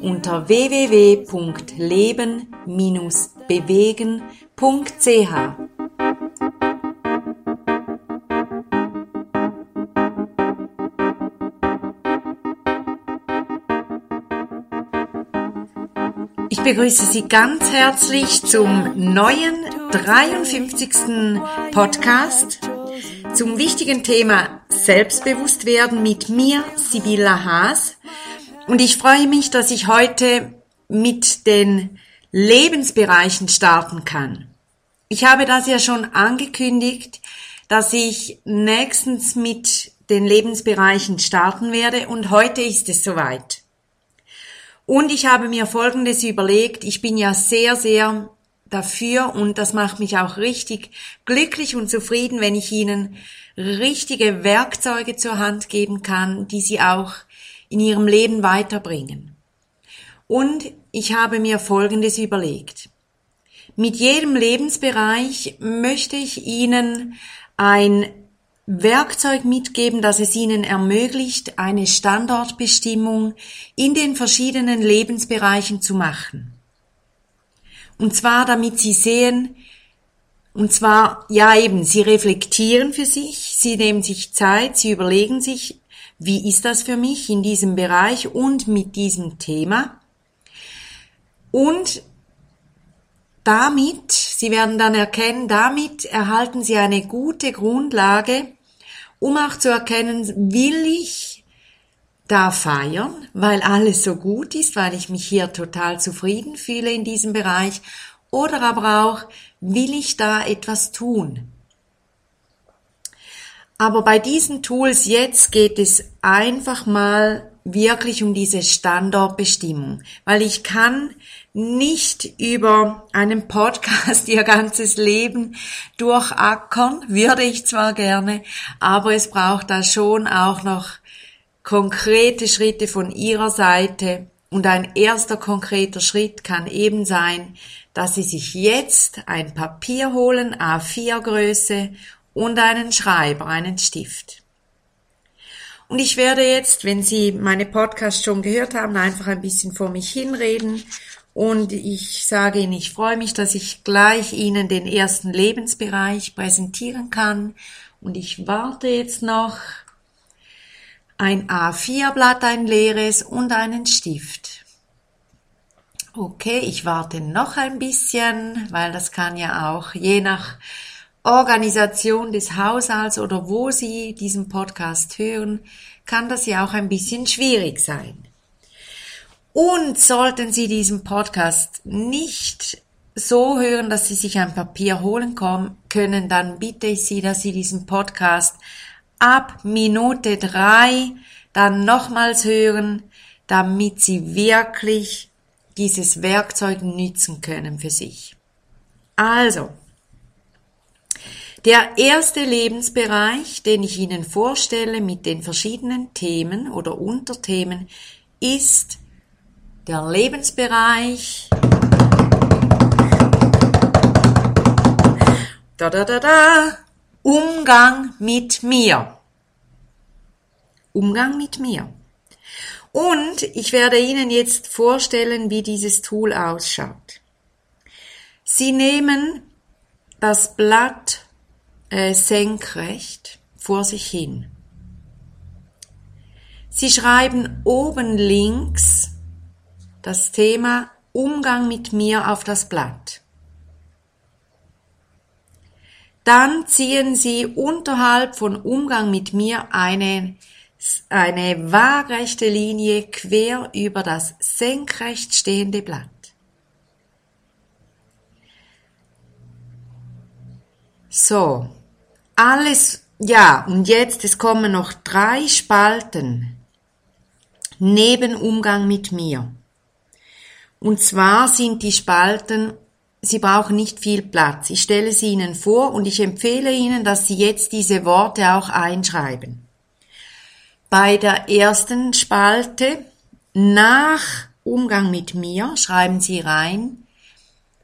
unter www.leben-bewegen.ch. Ich begrüße Sie ganz herzlich zum neuen 53. Podcast zum wichtigen Thema Selbstbewusstwerden mit mir, Sibylla Haas. Und ich freue mich, dass ich heute mit den Lebensbereichen starten kann. Ich habe das ja schon angekündigt, dass ich nächstens mit den Lebensbereichen starten werde und heute ist es soweit. Und ich habe mir Folgendes überlegt. Ich bin ja sehr, sehr dafür und das macht mich auch richtig glücklich und zufrieden, wenn ich Ihnen richtige Werkzeuge zur Hand geben kann, die Sie auch in ihrem Leben weiterbringen. Und ich habe mir Folgendes überlegt. Mit jedem Lebensbereich möchte ich Ihnen ein Werkzeug mitgeben, das es Ihnen ermöglicht, eine Standortbestimmung in den verschiedenen Lebensbereichen zu machen. Und zwar, damit Sie sehen, und zwar, ja eben, Sie reflektieren für sich, Sie nehmen sich Zeit, Sie überlegen sich, wie ist das für mich in diesem Bereich und mit diesem Thema? Und damit, Sie werden dann erkennen, damit erhalten Sie eine gute Grundlage, um auch zu erkennen, will ich da feiern, weil alles so gut ist, weil ich mich hier total zufrieden fühle in diesem Bereich, oder aber auch, will ich da etwas tun? Aber bei diesen Tools jetzt geht es einfach mal wirklich um diese Standortbestimmung, weil ich kann nicht über einen Podcast ihr ganzes Leben durchackern, würde ich zwar gerne, aber es braucht da schon auch noch konkrete Schritte von ihrer Seite. Und ein erster konkreter Schritt kann eben sein, dass Sie sich jetzt ein Papier holen, A4 Größe und einen Schreiber, einen Stift. Und ich werde jetzt, wenn Sie meine Podcasts schon gehört haben, einfach ein bisschen vor mich hinreden und ich sage Ihnen, ich freue mich, dass ich gleich Ihnen den ersten Lebensbereich präsentieren kann und ich warte jetzt noch ein A4-Blatt, ein leeres und einen Stift. Okay, ich warte noch ein bisschen, weil das kann ja auch je nach Organisation des Haushalts oder wo Sie diesen Podcast hören, kann das ja auch ein bisschen schwierig sein. Und sollten Sie diesen Podcast nicht so hören, dass Sie sich ein Papier holen können, dann bitte ich Sie, dass Sie diesen Podcast ab Minute drei dann nochmals hören, damit Sie wirklich dieses Werkzeug nützen können für sich. Also, der erste Lebensbereich, den ich Ihnen vorstelle mit den verschiedenen Themen oder Unterthemen, ist der Lebensbereich da da da da Umgang mit mir. Umgang mit mir. Und ich werde Ihnen jetzt vorstellen, wie dieses Tool ausschaut. Sie nehmen das Blatt äh, senkrecht vor sich hin. Sie schreiben oben links das Thema Umgang mit mir auf das Blatt. Dann ziehen Sie unterhalb von Umgang mit mir eine, eine waagrechte Linie quer über das senkrecht stehende Blatt. So, alles, ja, und jetzt, es kommen noch drei Spalten neben Umgang mit mir. Und zwar sind die Spalten, sie brauchen nicht viel Platz. Ich stelle sie Ihnen vor und ich empfehle Ihnen, dass Sie jetzt diese Worte auch einschreiben. Bei der ersten Spalte nach Umgang mit mir schreiben Sie rein,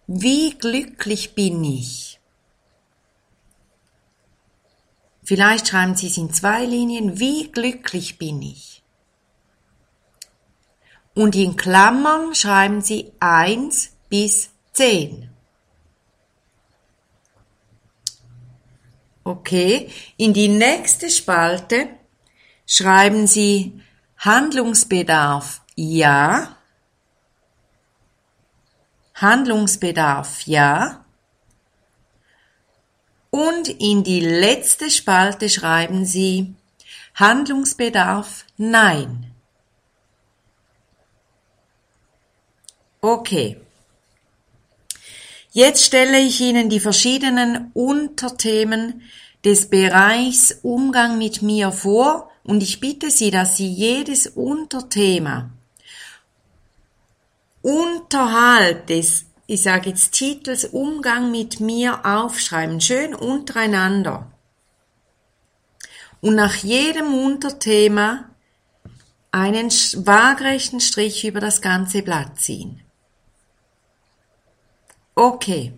wie glücklich bin ich? Vielleicht schreiben Sie es in zwei Linien, wie glücklich bin ich? Und in Klammern schreiben Sie eins bis zehn. Okay, in die nächste Spalte schreiben Sie Handlungsbedarf ja, Handlungsbedarf ja. Und in die letzte Spalte schreiben Sie Handlungsbedarf nein. Okay. Jetzt stelle ich Ihnen die verschiedenen Unterthemen des Bereichs Umgang mit mir vor und ich bitte Sie, dass Sie jedes Unterthema unterhalb des, ich sage jetzt Titels Umgang mit mir aufschreiben, schön untereinander. Und nach jedem Unterthema einen waagrechten Strich über das ganze Blatt ziehen. Okay.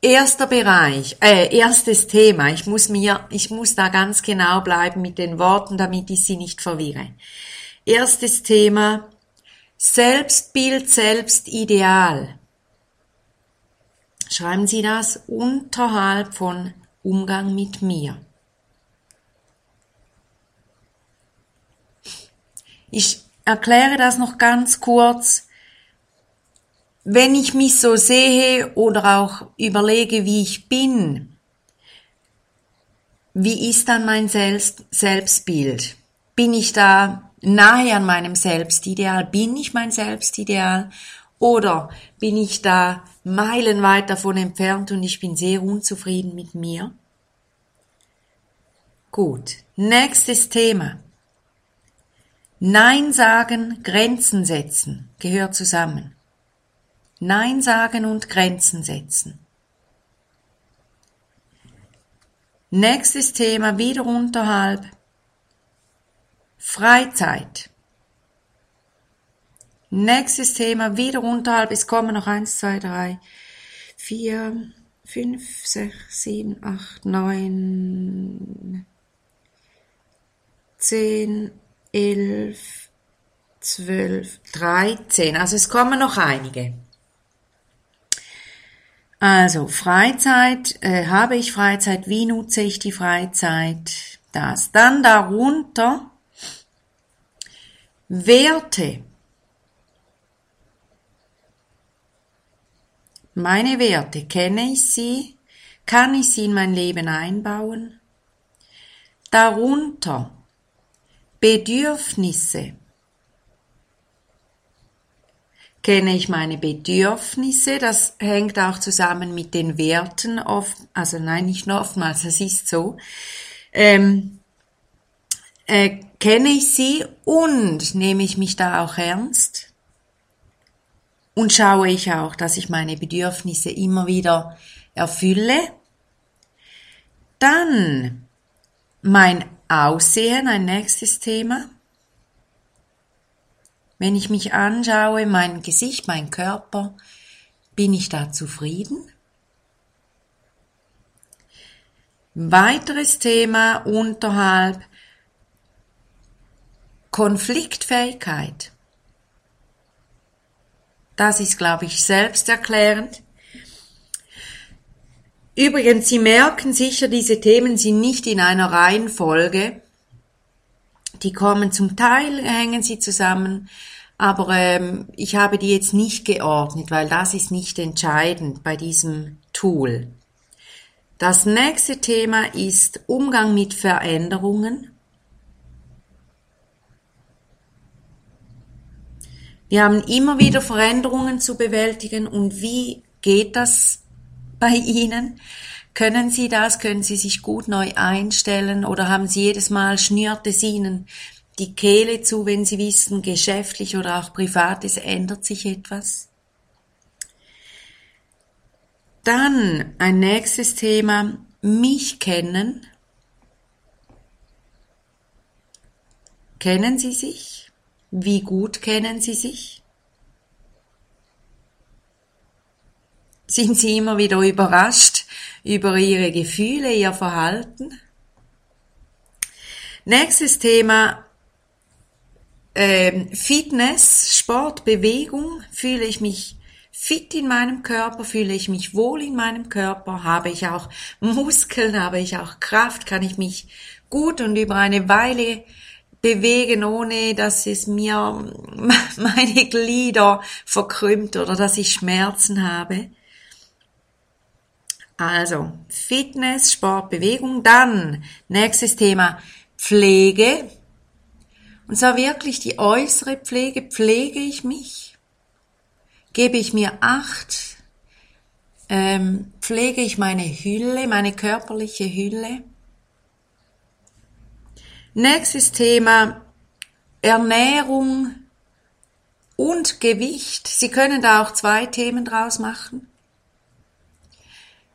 Erster Bereich, äh, erstes Thema. Ich muss mir, ich muss da ganz genau bleiben mit den Worten, damit ich Sie nicht verwirre. Erstes Thema, Selbstbild, Selbstideal. Schreiben Sie das unterhalb von Umgang mit mir. Ich erkläre das noch ganz kurz. Wenn ich mich so sehe oder auch überlege, wie ich bin, wie ist dann mein Selbst Selbstbild? Bin ich da nahe an meinem Selbstideal? Bin ich mein Selbstideal? Oder bin ich da meilenweit davon entfernt und ich bin sehr unzufrieden mit mir? Gut, nächstes Thema. Nein sagen, Grenzen setzen gehört zusammen. Nein sagen und Grenzen setzen. Nächstes Thema wieder unterhalb. Freizeit. Nächstes Thema wieder unterhalb. Es kommen noch eins, zwei, drei, vier, fünf, sechs, sieben, acht, neun, zehn, elf, zwölf, dreizehn. Also es kommen noch einige. Also Freizeit, äh, habe ich Freizeit, wie nutze ich die Freizeit? Das. Dann darunter Werte. Meine Werte, kenne ich sie? Kann ich sie in mein Leben einbauen? Darunter Bedürfnisse. kenne ich meine Bedürfnisse. Das hängt auch zusammen mit den Werten oft, also nein, nicht nur oftmals, es ist so. Ähm, äh, kenne ich sie und nehme ich mich da auch ernst? Und schaue ich auch, dass ich meine Bedürfnisse immer wieder erfülle? Dann mein Aussehen, ein nächstes Thema. Wenn ich mich anschaue, mein Gesicht, mein Körper, bin ich da zufrieden? Weiteres Thema unterhalb Konfliktfähigkeit. Das ist, glaube ich, selbsterklärend. Übrigens, Sie merken sicher, diese Themen sind nicht in einer Reihenfolge. Die kommen zum Teil, hängen sie zusammen, aber ähm, ich habe die jetzt nicht geordnet, weil das ist nicht entscheidend bei diesem Tool. Das nächste Thema ist Umgang mit Veränderungen. Wir haben immer wieder Veränderungen zu bewältigen und wie geht das bei Ihnen? Können Sie das? Können Sie sich gut neu einstellen oder haben Sie jedes Mal schnürt es Ihnen die Kehle zu, wenn Sie wissen, geschäftlich oder auch privat, es ändert sich etwas. Dann ein nächstes Thema, mich kennen. Kennen Sie sich? Wie gut kennen Sie sich? Sind Sie immer wieder überrascht über Ihre Gefühle, Ihr Verhalten? Nächstes Thema, ähm, Fitness, Sport, Bewegung. Fühle ich mich fit in meinem Körper, fühle ich mich wohl in meinem Körper, habe ich auch Muskeln, habe ich auch Kraft, kann ich mich gut und über eine Weile bewegen, ohne dass es mir meine Glieder verkrümmt oder dass ich Schmerzen habe. Also Fitness, Sport, Bewegung. Dann nächstes Thema Pflege. Und zwar wirklich die äußere Pflege. Pflege ich mich? Gebe ich mir Acht? Ähm, pflege ich meine Hülle, meine körperliche Hülle? Nächstes Thema Ernährung und Gewicht. Sie können da auch zwei Themen draus machen.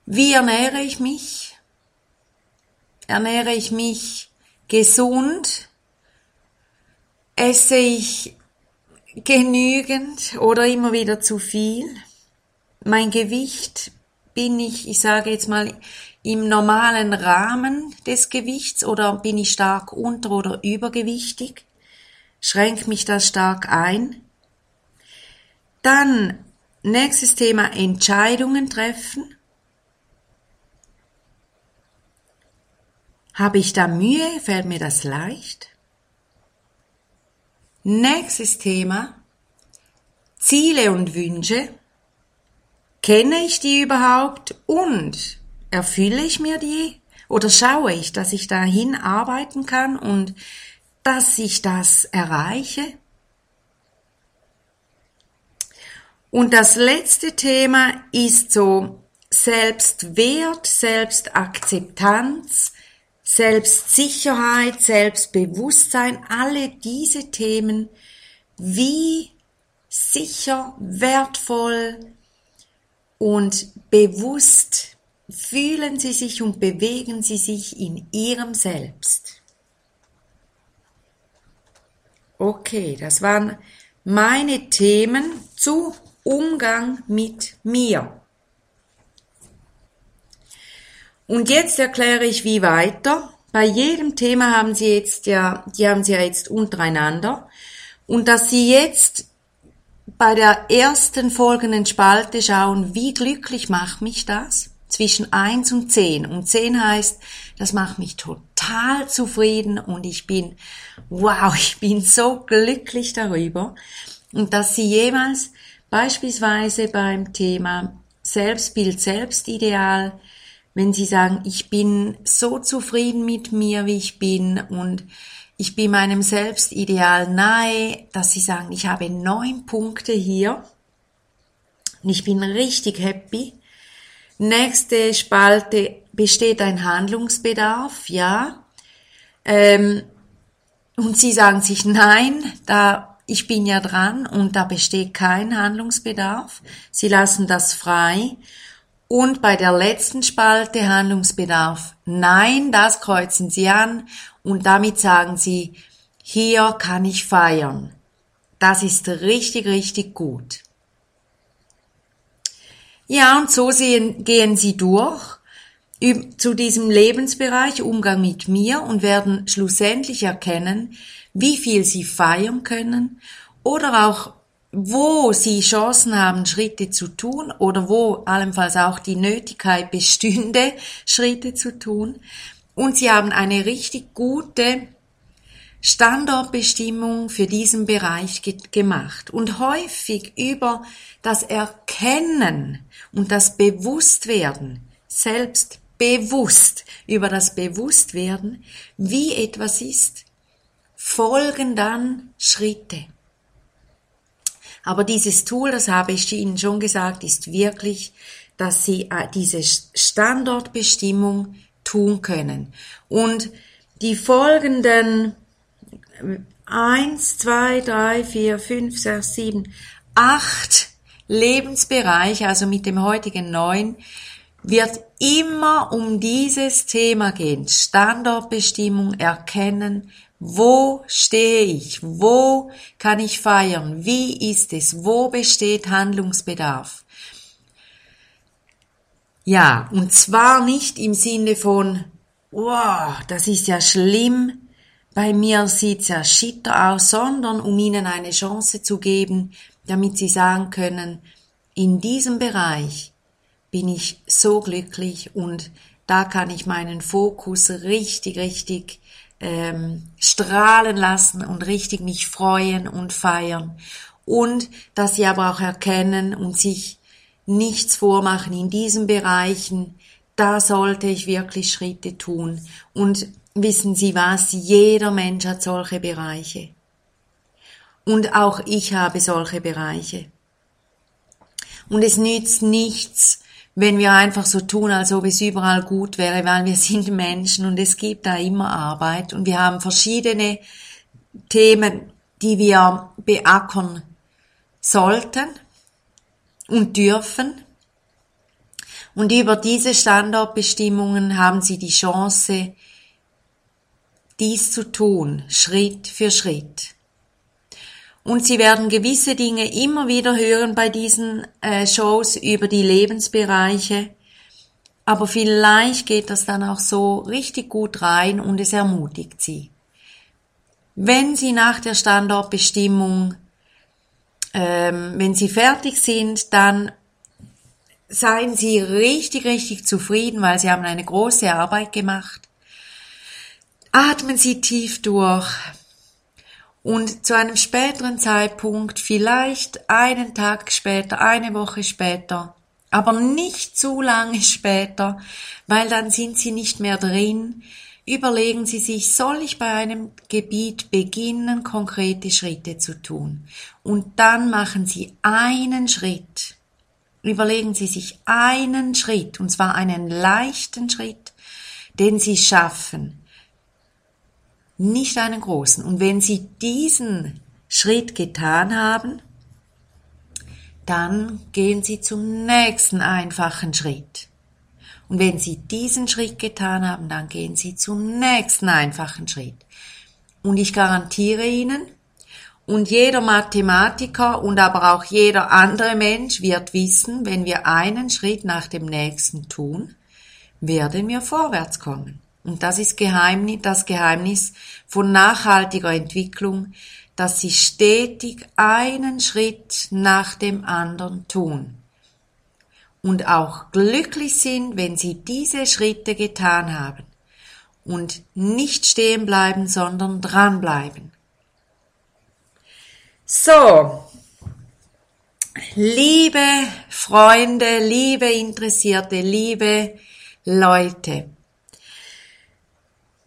Wie ernähre ich mich? Ernähre ich mich gesund? Esse ich genügend oder immer wieder zu viel? Mein Gewicht bin ich, ich sage jetzt mal, im normalen Rahmen des Gewichts oder bin ich stark unter- oder übergewichtig? Schränkt mich das stark ein? Dann nächstes Thema Entscheidungen treffen. Habe ich da Mühe? Fällt mir das leicht? Nächstes Thema. Ziele und Wünsche. Kenne ich die überhaupt und erfülle ich mir die? Oder schaue ich, dass ich dahin arbeiten kann und dass ich das erreiche? Und das letzte Thema ist so Selbstwert, Selbstakzeptanz, Selbstsicherheit, Selbstbewusstsein, alle diese Themen, wie sicher, wertvoll und bewusst fühlen Sie sich und bewegen Sie sich in Ihrem Selbst. Okay, das waren meine Themen zu Umgang mit mir. Und jetzt erkläre ich wie weiter. Bei jedem Thema haben Sie jetzt ja, die haben Sie ja jetzt untereinander. Und dass Sie jetzt bei der ersten folgenden Spalte schauen, wie glücklich macht mich das? Zwischen eins und zehn. Und zehn heißt, das macht mich total zufrieden und ich bin, wow, ich bin so glücklich darüber. Und dass Sie jemals beispielsweise beim Thema Selbstbild, Selbstideal wenn sie sagen, ich bin so zufrieden mit mir, wie ich bin und ich bin meinem Selbstideal nahe, dass sie sagen, ich habe neun Punkte hier und ich bin richtig happy. Nächste Spalte besteht ein Handlungsbedarf, ja. Ähm, und sie sagen sich, nein, da ich bin ja dran und da besteht kein Handlungsbedarf. Sie lassen das frei und bei der letzten Spalte Handlungsbedarf Nein, das kreuzen Sie an und damit sagen Sie, hier kann ich feiern. Das ist richtig, richtig gut. Ja, und so sehen, gehen Sie durch zu diesem Lebensbereich Umgang mit mir und werden schlussendlich erkennen, wie viel Sie feiern können oder auch wo sie Chancen haben, Schritte zu tun oder wo allenfalls auch die Nötigkeit bestünde, Schritte zu tun. Und sie haben eine richtig gute Standortbestimmung für diesen Bereich ge gemacht. Und häufig über das Erkennen und das Bewusstwerden, selbst bewusst, über das Bewusstwerden, wie etwas ist, folgen dann Schritte. Aber dieses Tool, das habe ich Ihnen schon gesagt, ist wirklich, dass Sie äh, diese Standortbestimmung tun können. Und die folgenden eins, zwei, drei, vier, fünf, sechs, sieben, acht Lebensbereiche, also mit dem heutigen neun, wird immer um dieses Thema gehen. Standortbestimmung erkennen. Wo stehe ich? Wo kann ich feiern? Wie ist es? Wo besteht Handlungsbedarf? Ja, und zwar nicht im Sinne von, wow, das ist ja schlimm, bei mir sieht's ja schitter aus, sondern um ihnen eine Chance zu geben, damit sie sagen können, in diesem Bereich bin ich so glücklich und da kann ich meinen Fokus richtig, richtig ähm, strahlen lassen und richtig mich freuen und feiern. Und dass sie aber auch erkennen und sich nichts vormachen in diesen Bereichen, da sollte ich wirklich Schritte tun. Und wissen Sie was, jeder Mensch hat solche Bereiche. Und auch ich habe solche Bereiche. Und es nützt nichts, wenn wir einfach so tun, als ob es überall gut wäre, weil wir sind Menschen und es gibt da immer Arbeit und wir haben verschiedene Themen, die wir beackern sollten und dürfen. Und über diese Standortbestimmungen haben Sie die Chance, dies zu tun, Schritt für Schritt. Und Sie werden gewisse Dinge immer wieder hören bei diesen äh, Shows über die Lebensbereiche. Aber vielleicht geht das dann auch so richtig gut rein und es ermutigt Sie. Wenn Sie nach der Standortbestimmung, ähm, wenn Sie fertig sind, dann seien Sie richtig, richtig zufrieden, weil Sie haben eine große Arbeit gemacht. Atmen Sie tief durch und zu einem späteren Zeitpunkt, vielleicht einen Tag später, eine Woche später, aber nicht zu lange später, weil dann sind Sie nicht mehr drin, überlegen Sie sich, soll ich bei einem Gebiet beginnen, konkrete Schritte zu tun? Und dann machen Sie einen Schritt. Überlegen Sie sich einen Schritt, und zwar einen leichten Schritt, den Sie schaffen nicht einen großen. Und wenn Sie diesen Schritt getan haben, dann gehen Sie zum nächsten einfachen Schritt. Und wenn Sie diesen Schritt getan haben, dann gehen Sie zum nächsten einfachen Schritt. Und ich garantiere Ihnen, und jeder Mathematiker und aber auch jeder andere Mensch wird wissen, wenn wir einen Schritt nach dem nächsten tun, werden wir vorwärts kommen. Und das ist Geheimnis, das Geheimnis von nachhaltiger Entwicklung, dass sie stetig einen Schritt nach dem anderen tun. Und auch glücklich sind, wenn sie diese Schritte getan haben. Und nicht stehen bleiben, sondern dranbleiben. So, liebe Freunde, liebe Interessierte, liebe Leute,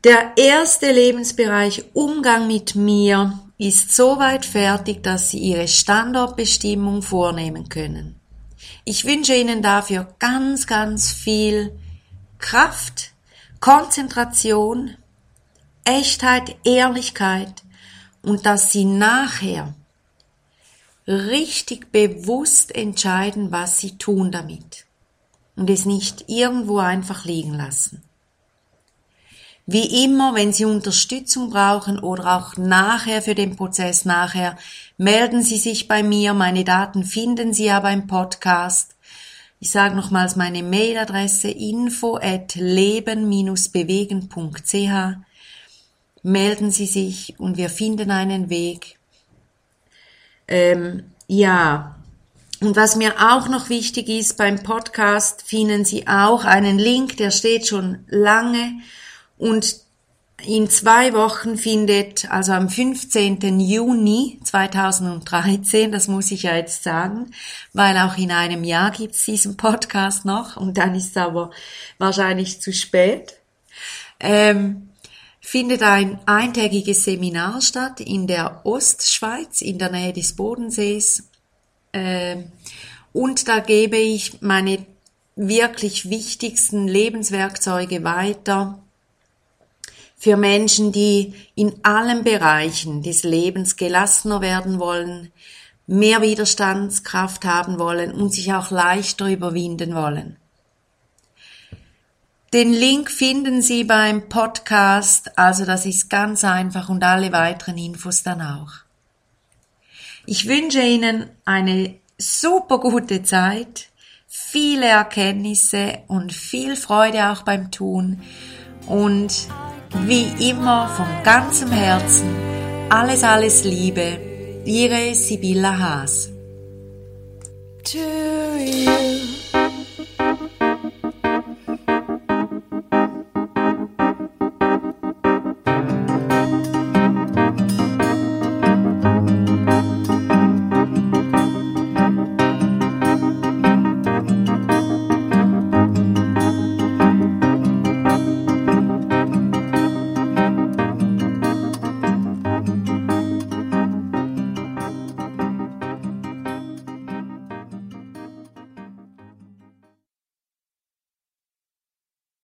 der erste Lebensbereich Umgang mit mir ist soweit fertig, dass Sie Ihre Standortbestimmung vornehmen können. Ich wünsche Ihnen dafür ganz, ganz viel Kraft, Konzentration, Echtheit, Ehrlichkeit und dass Sie nachher richtig bewusst entscheiden, was Sie tun damit und es nicht irgendwo einfach liegen lassen. Wie immer, wenn Sie Unterstützung brauchen oder auch nachher für den Prozess nachher, melden Sie sich bei mir. Meine Daten finden Sie ja beim Podcast. Ich sage nochmals meine Mailadresse info at leben-bewegen.ch. Melden Sie sich und wir finden einen Weg. Ähm, ja, und was mir auch noch wichtig ist, beim Podcast finden Sie auch einen Link, der steht schon lange und in zwei Wochen findet, also am 15. Juni 2013, das muss ich ja jetzt sagen, weil auch in einem Jahr gibt's diesen Podcast noch und dann ist es aber wahrscheinlich zu spät, ähm, findet ein eintägiges Seminar statt in der Ostschweiz, in der Nähe des Bodensees. Ähm, und da gebe ich meine wirklich wichtigsten Lebenswerkzeuge weiter, für Menschen, die in allen Bereichen des Lebens gelassener werden wollen, mehr Widerstandskraft haben wollen und sich auch leichter überwinden wollen. Den Link finden Sie beim Podcast, also das ist ganz einfach und alle weiteren Infos dann auch. Ich wünsche Ihnen eine super gute Zeit, viele Erkenntnisse und viel Freude auch beim Tun und wie immer von ganzem Herzen alles, alles Liebe, Ihre Sibylla Haas.